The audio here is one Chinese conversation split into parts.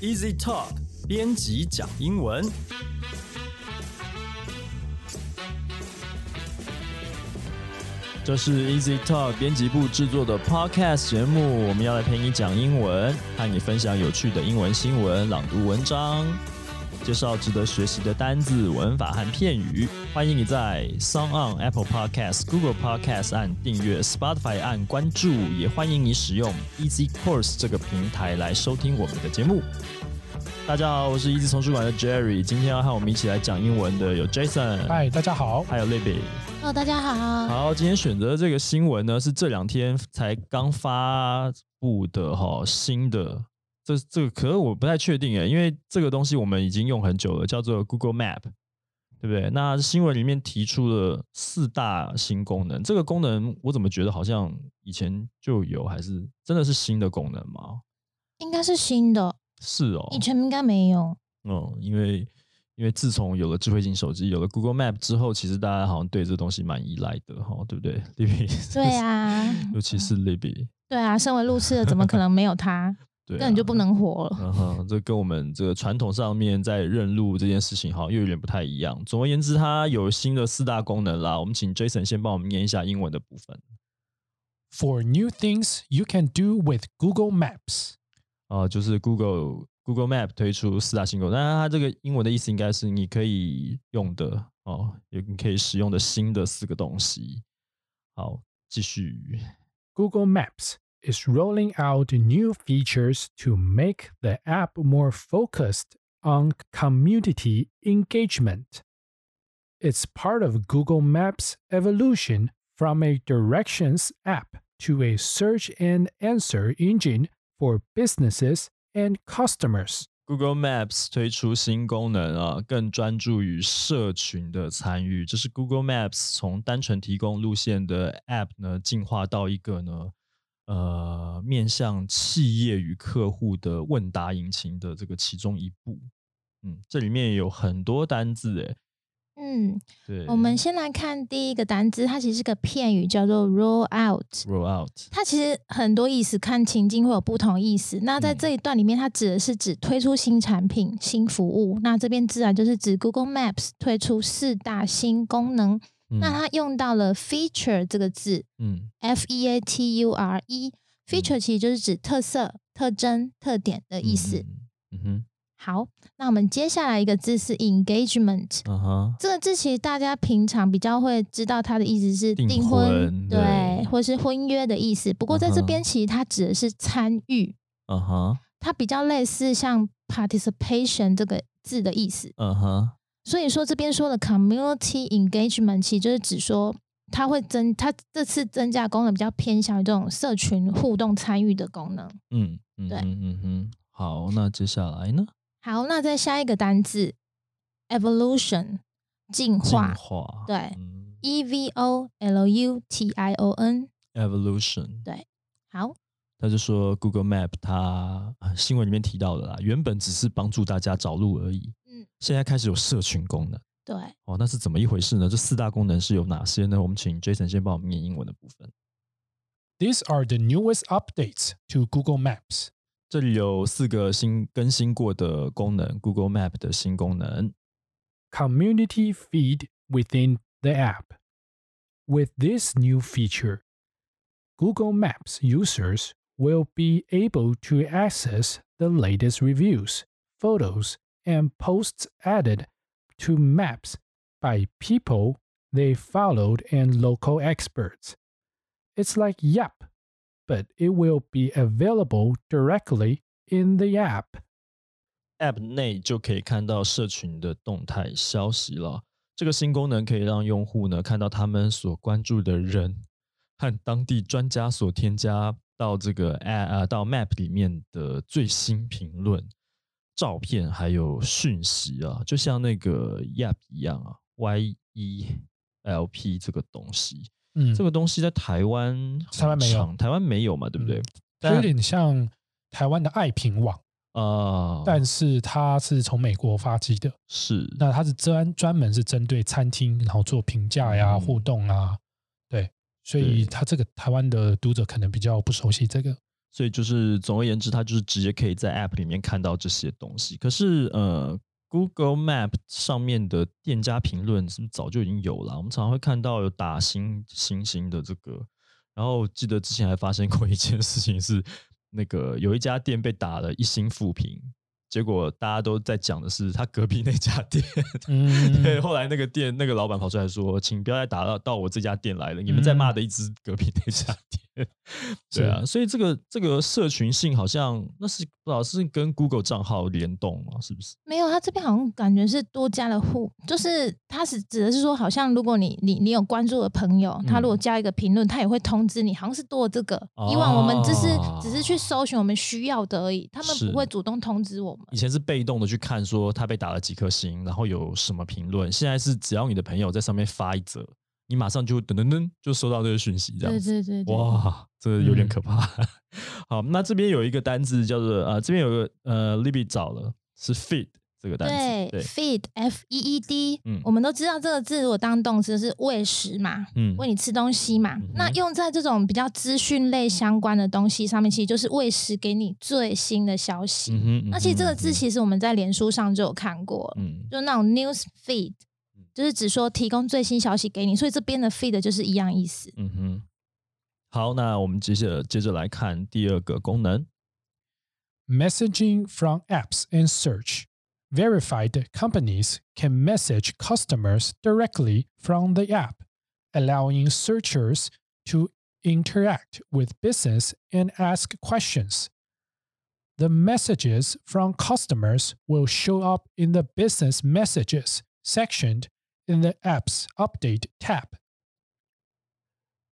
Easy Talk 编辑讲英文。这是 Easy Talk 编辑部制作的 Podcast 节目，我们要来陪你讲英文，和你分享有趣的英文新闻、朗读文章，介绍值得学习的单字、文法和片语。欢迎你在 s o n g On、Apple Podcast、Google Podcast 按订阅，Spotify 按关注，也欢迎你使用 Easy Course 这个平台来收听我们的节目。大家好，我是 Easy 丛书馆的 Jerry，今天要和我们一起来讲英文的有 Jason，嗨，大家好，还有 Libby。Hello，大家好。好，今天选择这个新闻呢，是这两天才刚发布的哈，新的。这这个，可是我不太确定诶，因为这个东西我们已经用很久了，叫做 Google Map，对不对？那新闻里面提出了四大新功能，这个功能我怎么觉得好像以前就有，还是真的是新的功能吗？应该是新的，是哦，以前应该没有。嗯，因为因为自从有了智慧型手机，有了 Google Map 之后，其实大家好像对这东西蛮依赖的哈，对不对？Libby，对啊，尤其是 Libby，对啊，身为路痴的，怎么可能没有它？对、啊，根本就不能活了。嗯哼，这跟我们这个传统上面在认路这件事情好像又有点不太一样。总而言之，它有新的四大功能啦。我们请 Jason 先帮我们念一下英文的部分。For new things you can do with Google Maps，啊、就是 Google Google Map 推出四大新功能，但是它这个英文的意思应该是你可以用的哦，也你可以使用的新的四个东西。好，继续。Google Maps is rolling out new features to make the app more focused on community engagement. It's part of Google Maps' evolution from a directions app to a search and answer engine for businesses and customers. Google Maps 推出新功能啊，更专注于社群的参与。这是 Google Maps 从单纯提供路线的 App 呢，进化到一个呢， 呃，面向企业与客户的问答引擎的这个其中一步。嗯，这里面有很多单字诶。嗯，对，我们先来看第一个单字，它其实是个片语，叫做 roll out。roll out。它其实很多意思，看情境会有不同意思。那在嗯这一段里面，它指的是指推出新产品、新服务。那这边自然就是指 Google Maps 推出四大新功能。那嗯它用到了 feature 这个字嗯，F E A T U R E。feature 其实就是指特色、特征、特点的意思。嗯嗯哼，好，那我们接下来一个字是 engagement。这个字其实大家平常比较会知道它的意思是订订婚对对，或是婚约的意思。不过在这边其实它指的是参与，嗯哼，它比较类似像 participation 这个字的意思。嗯哼，所以说这边说的 community engagement，其实就是指说它会增，它这次增加功能比较偏向于这种社群互动参与的功能。嗯嗯对嗯嗯哼。好，那接下来呢？好，那再下一个单字 evolution 进进化化。对嗯，e v o l u t i o n。evolution，好，他就说 Google Map 它啊新闻里面提到的啦，原本只是帮助大家找路而已，嗯，现在开始有社群功能对，哦，那是怎么一回事呢？这四大功能是有哪些呢？我们请 Jason 先帮我们念英文的部分。 These are the newest updates to Google Maps. 这里有四个新更新过的功能，Google Map 的新功能。 community feed within the app. With this new feature, Google Maps users will be able to access the latest reviews, photos, and posts added to maps by people they followed and local experts. It's like Yap, but it will be available directly in the app. App 内就可以看到社群的动态消息了。这个新功能可以让用户呢看到他们所关注的人和当地专家所添加到这个 App 呃到 Map 里面的最新评论、 照片还有讯息啊，就像那个 Yap 一样啊，Y E L P 这个东西，嗯。这个东西在台湾台湾没有，台湾没有嘛，对不对？有点像台湾的爱评网，啊，但是它是从美国发迹的。是。那它是专专门是针对餐厅，然后做评价呀、嗯。互动啊，对，所以对。它这个台湾的读者可能比较不熟悉这个。所以就是总而言之，它就是直接可以在 App 里面看到这些东西。可是呃，Google Map 上面的店家评论是不是早就已经有了？我们常常会看到有打星星星的这个。然后记得之前还发生过一件事情，是那个有一家店被打了一星负评，结果大家都在讲的是他隔壁那家店。嗯 对，后来那个店那个老板跑出来说：“请不要再打到到我这家店来了，你们在骂的一直隔壁那家店。对啊，所以这个这个社群性好像那是不知道是跟 Google 账号联动吗？是不是？没有，他这边好像感觉是多加了互，就是他是指的是说，好像如果你你你有关注的朋友，他如果加一个评论，他也会通知你，好像是多了这个。以往我们只是只是去搜寻我们需要的而已，他们不会主动通知我们。以前是被动的去看说他被打了几颗星，然后有什么评论，现在是只要你的朋友在上面发一则，你马上就噔噔噔就收到这个讯息，这样对子。对对对，哇，这有点嗯。可怕。好，那这边有一个单字叫做呃，这边有个呃，Libby 找了是 feed 这个单字，对 feed f e e d，嗯。我们都知道这个字如果当动词是喂食嘛，嗯。喂你吃东西嘛。嗯那用在这种比较资讯类相关的东西上面，其实就是喂食给你最新的消息。嗯哼，那其实这个字其实我们在脸书上就有看过，嗯。就那种 news feed，嗯就是只说提供最新消息给你，所以这边的 feed 就是一样意思。嗯哼。好，那我们接着接着来看第二个功能。 Messaging from apps and search. Verified companies can message customers directly from the app, allowing searchers to interact with business and ask questions. The messages from customers will show up in the business messages section in the app's update tab.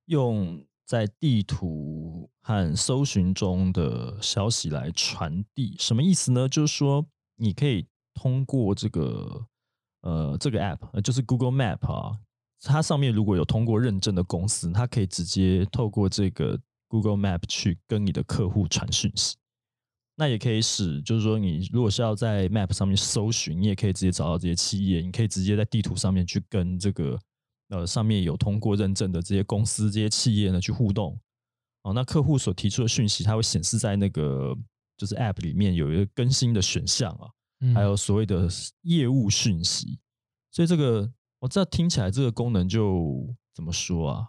用在地图和搜寻中的消息来传递，什么意思呢？就是说，你可以通过这个呃这个 app，就是 Google Map 啊，它上面如果有通过认证的公司，它可以直接透过这个 Google Map 去跟你的客户传讯息。那也可以使，就是说，你如果是要在 Map 上面搜寻，你也可以直接找到这些企业，你可以直接在地图上面去跟这个呃上面有通过认证的这些公司、这些企业呢去互动。哦，那客户所提出的讯息，它会显示在那个就是 App 里面有一个更新的选项啊，还有所谓的业务讯息。所以这个我这听起来这个功能就怎么说啊？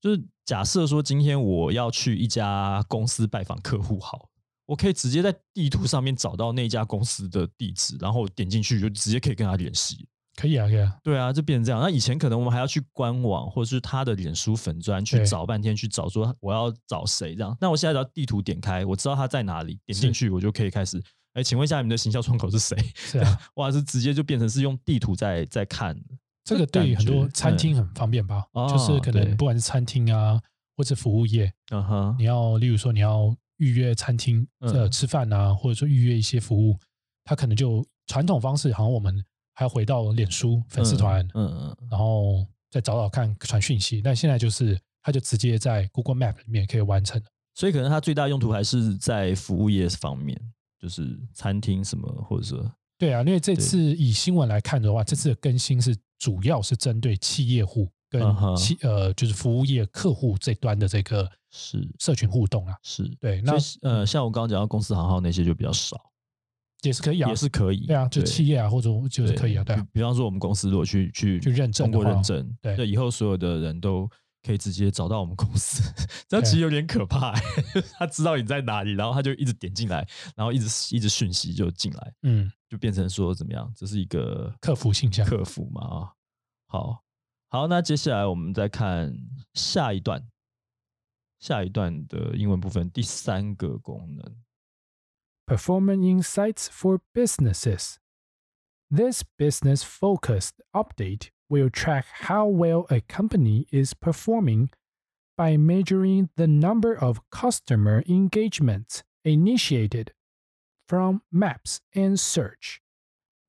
就是假设说今天我要去一家公司拜访客户，好，我可以直接在地图上面找到那家公司的地址，然后点进去就直接可以跟他联系。可以啊，可以啊，对啊，就变成这样。那以前可能我们还要去官网或者是他的脸书粉砖去找半天，去找说我要找谁这样。那我现在只要地图点开，我知道他在哪里，点进去我就可以开始。哎，请问一下你们的行销窗口是谁？是啊，哇，是直接就变成是用地图在在看。这个对于很多餐厅很方便吧？哦就是可能不管是餐厅啊，或者服务业，嗯哼，你要例如说你要预约餐厅呃嗯吃饭啊，或者说预约一些服务，他可能就传统方式，好像我们还要回到脸书粉丝团，嗯然后再找找看传讯息。但现在就是他就直接在 Google Map 里面可以完成。所以可能它最大用途还是在服务业方面，就是餐厅什么，或者说对啊，因为这次以新闻来看的话，这次的更新是主要是针对企业户跟呃就是服务业客户这端的这个是社群互动啊，是。对，那那呃，像我刚刚讲到公司行号那些就比较少，也是可以啊，也是可以。对啊，就企业啊或者就是可以啊，对啊比，方说我们公司如果去去去认证通过认证，对那以后所有的人都可以直接找到我们公司，这样其实有点可怕、他知道你在哪里，然后他就一直点进来，然后一直一直讯息就进来，嗯，就变成说怎么样？这是一个客服信箱客服嘛啊。好，好，那接下来我们再看下一段，下一段的英文部分第三个功能。 Performance Insights for Businesses. This business focused update will track how well a company is performing by measuring the number of customer engagements initiated from maps and search.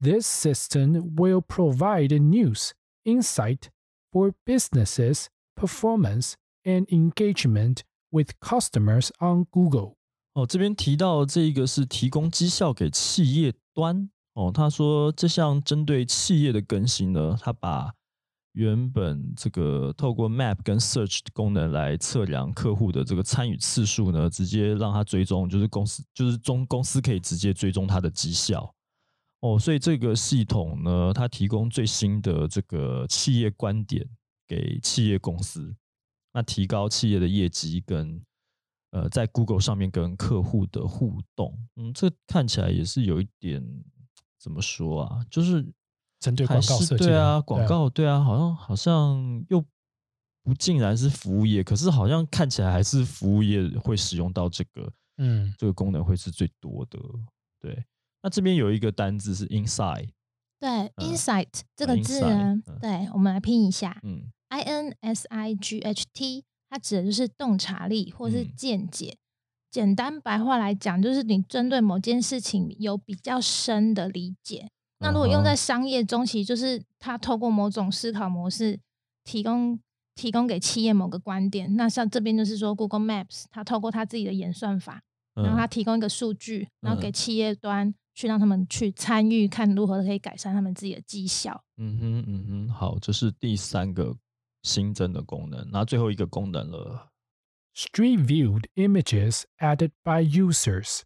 This system will provide news, insight for businesses' performance and engagement with customers on Google. 哦，这边提到这一个是提供绩效给企业端哦。他说这项针对企业的更新呢，他把原本这个透过 Map 跟 Search 功能来测量客户的这个参与次数呢，直接让他追踪，就是公司就是中公司可以直接追踪他的绩效。哦，所以这个系统呢，它提供最新的这个企业观点给企业公司，那提高企业的业绩跟呃在 Google 上面跟客户的互动。嗯，这看起来也是有一点怎么说啊，就是针对广告设计，对啊，广告对啊，好像好像又不尽然是服务业，可是好像看起来还是服务业会使用到这个，嗯，这个功能会是最多的，对。那这边有一个单字是 inside，对，insight 这个字呢，对，我们来拼一下，嗯，i n s i g h t，它指的就是洞察力或是见解。简单白话来讲，就是你针对某件事情有比较深的理解。那如果用在商业中，其实就是它透过某种思考模式，提供提供给企业某个观点。那像这边就是说，Google Maps 它透过它自己的演算法，然后它提供一个数据，然后给企业端。去让他们去参与，看如何可以改善他们自己的绩效。嗯哼，嗯哼，好，这是第三个新增的功能，那最后一个功能了。Street viewed images added by users.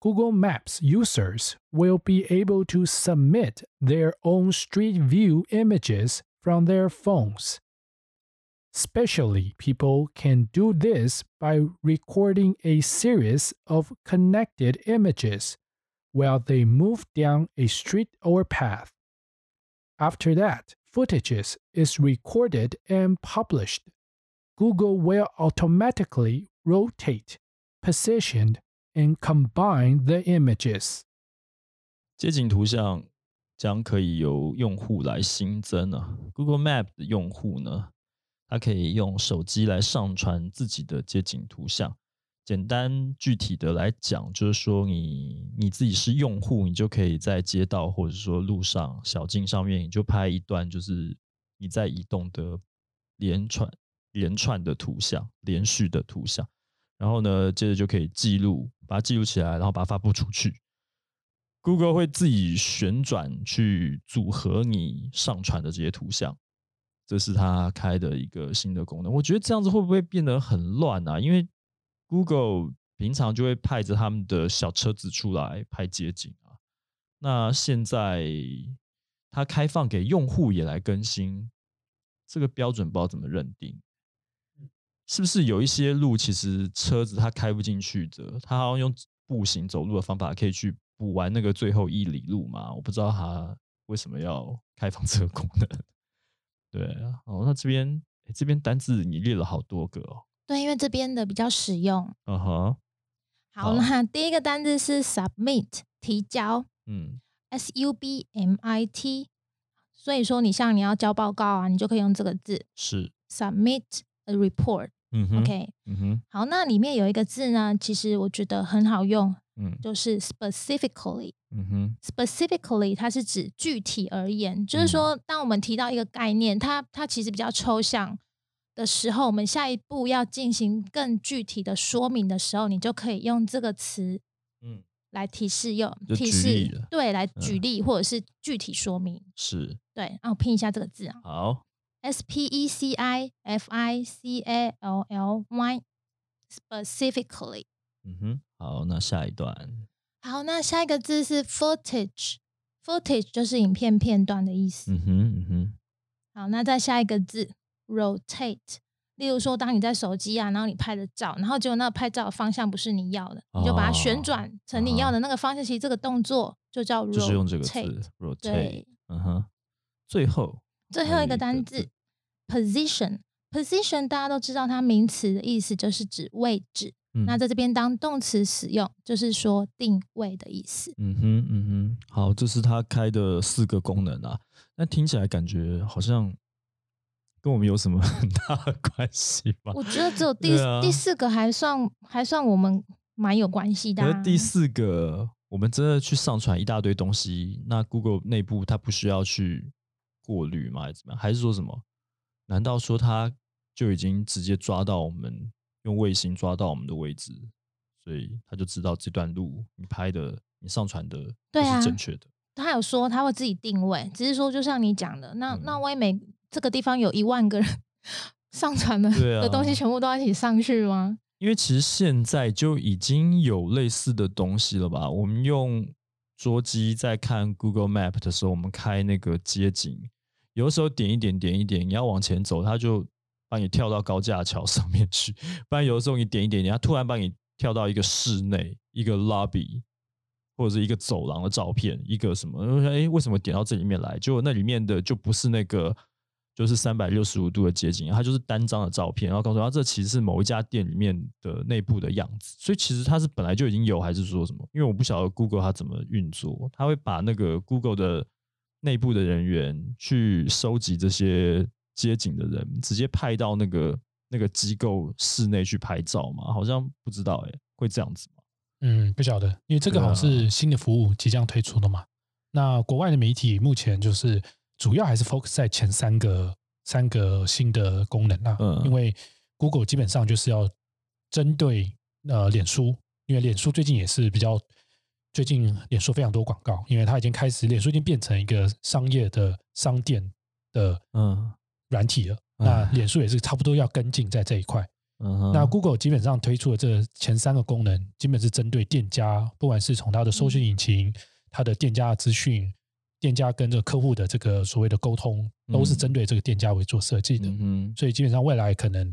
Google Maps users will be able to submit their own Street View images from their phones. Especially, people can do this by recording a series of connected images while they move down a street or path. After that, footages is recorded and published. Google will automatically rotate, position, and combine the images. 街景图像将可以由用户来新增啊。Google Map 的用户呢，他可以用手机来上传自己的街景图像。 简单具体的来讲，就是说你你自己是用户，你就可以在街道或者说路上小径上面，你就拍一段就是你在移动的连串连串的图像，连续的图像，然后呢，接着就可以记录，把它记录起来，然后把它发布出去。Google 会自己旋转去组合你上传的这些图像，这是它开的一个新的功能。我觉得这样子会不会变得很乱啊？因为 Google 平常就会派着他们的小车子出来拍街景啊，那现在它开放给用户也来更新，这个标准不知道怎么认定，是不是有一些路其实车子它开不进去的，它好像用步行走路的方法可以去补完那个最后一里路嘛？我不知道它为什么要开放这个功能。对啊，哦，那这边这边单字你列了好多个哦。对，因为这边的比较实用。嗯哼。好，那 第一个单字是 submit，提交。嗯。S U B M I T。所以说，你像你要交报告啊，你就可以用这个字。是。Submit a report。嗯哼。OK。嗯哼。好，那里面有一个字呢，其实我觉得很好用。嗯。就是 specifically。嗯哼。Specifically，它是指具体而言，就是说，当我们提到一个概念，它它其实比较抽象。的时候，我们下一步要进行更具体的说明的时候，你就可以用这个词，嗯，来提示用提示，对，来举例或者是具体说明，是。对。那我拼一下这个字啊，好，S P E C I F I C A L L Y，specifically，嗯哼，好，那下一段，好，那下一个字是 footage，footage 就是影片片段的意思，嗯哼，嗯哼，好，那再下一个字。rotate，例如说，当你在手机啊，然后你拍的照，然后结果那个拍照方向不是你要的，你就把它旋转成你要的那个方向。其实这个动作就叫就是用这个词 rotate。嗯哼，最后最后一个单字 position，position 大家都知道，它名词的意思就是指位置。那在这边当动词使用，就是说定位的意思。嗯哼，嗯哼，好，这是它开的四个功能啊。那听起来感觉好像。跟我们有什么 很大的关系吗？我觉得只有第第四个还算还算我们蛮有关系的。而第四个，我们真的去上传一大堆东西，那 Google 内部它不需要去过滤吗？还是怎么样？还是说什么？难道说它就已经直接抓到我们用卫星抓到我们的位置，所以他就知道这段路你拍的、你上传的都是正确的？他有说他会自己定位，只是说就像你讲的，那那万一每这个地方有一万个人 上传的的东西，全部都要一起上去吗？因为其实现在就已经有类似的东西了吧？我们用桌机在看 Google Map 的时候，我们开那个街景，有的时候点一点点一点，你要往前走，它就把你跳到高架桥上面去；不然有的时候你点一点点，它突然把你跳到一个室内、一个 lobby 或者是一个走廊的照片，一个什么？哎，为什么点到这里面来？就那里面的就不是那个。就是三百六十五度的街景，它就是单张的照片，然后告诉他这其实是某一家店里面的内部的样子。所以其实它是本来就已经有，还是说什么？因为我不晓得 Google 它怎么运作，它会把那个 Google 的内部的人员去收集这些街景的人，直接派到那个那个机构室内去拍照嘛？好像不知道哎，会这样子吗？嗯，不晓得，因为这个好像是新的服务即将推出的嘛。那国外的媒体目前就是。主要还是 focus 在前三个三个新的功能啊，因为 Google 基本上就是要针对呃脸书，因为脸书最近也是比较最近脸书非常多广告，因为它已经开始脸书已经变成一个商业的商店的嗯。软体了，那脸书也是差不多要跟进在这一块。那 Google 基本上推出的这前三个功能，基本是针对店家，不管是从它的搜索引擎、它的店家资讯。店家跟这个客户的这个所谓的沟通，都是针对这个店家为做设计的。嗯，所以基本上未来可能，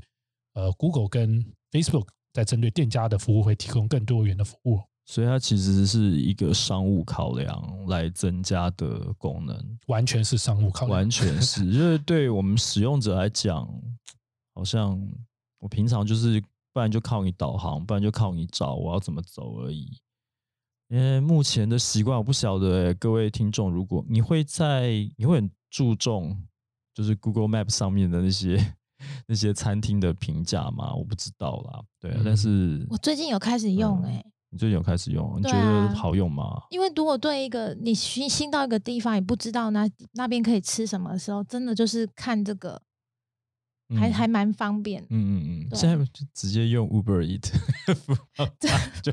呃，Google 跟 Facebook 在针对店家的服务会提供更多元的服务。所以它其实是一个商务考量来增加的功能，完全是商务考量，完全是，因为对我们使用者来讲，好像我平常就是不然就靠你导航，不然就靠你找我要怎么走而已。因为目前的习惯我不晓得，各位听众，如果你会在你会很注重就是 Google Map 上面的那些 那些餐厅的评价吗？我不知道啦，对，但是我最近有开始用，哎，你最近有开始用，你觉得好用吗？因为如果对一个你新新到一个地方，也不知道那那边可以吃什么的时候，真的就是看这个。还还蛮方便，嗯嗯嗯，现在就直接用 Uber Eat，就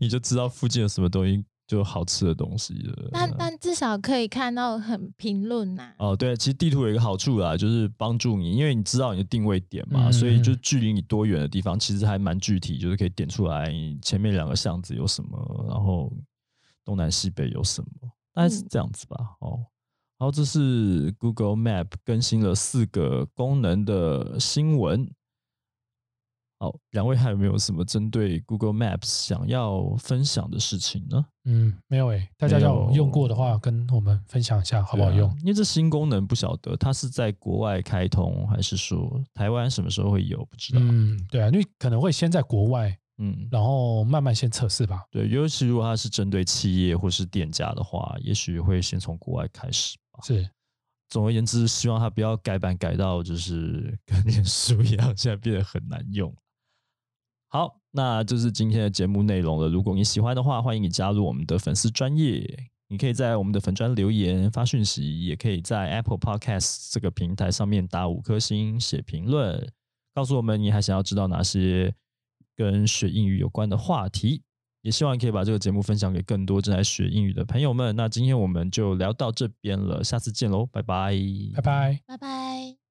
你就知道附近有什么东西就好吃的东西了。但但至少可以看到很评论呐。哦，对，其实地图有一个好处啦，就是帮助你，因为你知道你的定位点嘛，所以就距离你多远的地方，其实还蛮具体，就是可以点出来前面两个巷子有什么，然后东南西北有什么，大概是这样子吧。哦。好，这是 Google Map 更新了四个功能的新闻。好，两位还有没有什么针对 Google Maps 想要分享的事情呢？嗯，没有诶，大家要用过的话，跟我们分享一下好不好用？因为这新功能不晓得它是在国外开通，还是说台湾什么时候会有？不知道。嗯，对啊，因为可能会先在国外。嗯，然后慢慢先测试吧。对，尤其如果它是针对企业或是店家的话，也许会先从国外开始吧。是，总而言之，希望它不要改版改到就是跟念书一样，现在变得很难用。好，那就是今天的节目内容了。如果你喜欢的话，欢迎你加入我们的粉丝专业。你可以在我们的粉专留言发讯息，也可以在 Apple Podcast 这个平台上面打五颗星写评论，告诉我们你还想要知道哪些。跟学英语有关的话题，也希望可以把这个节目分享给更多正在学英语的朋友们。那今天我们就聊到这边了，下次见喽，拜拜，拜拜，拜拜。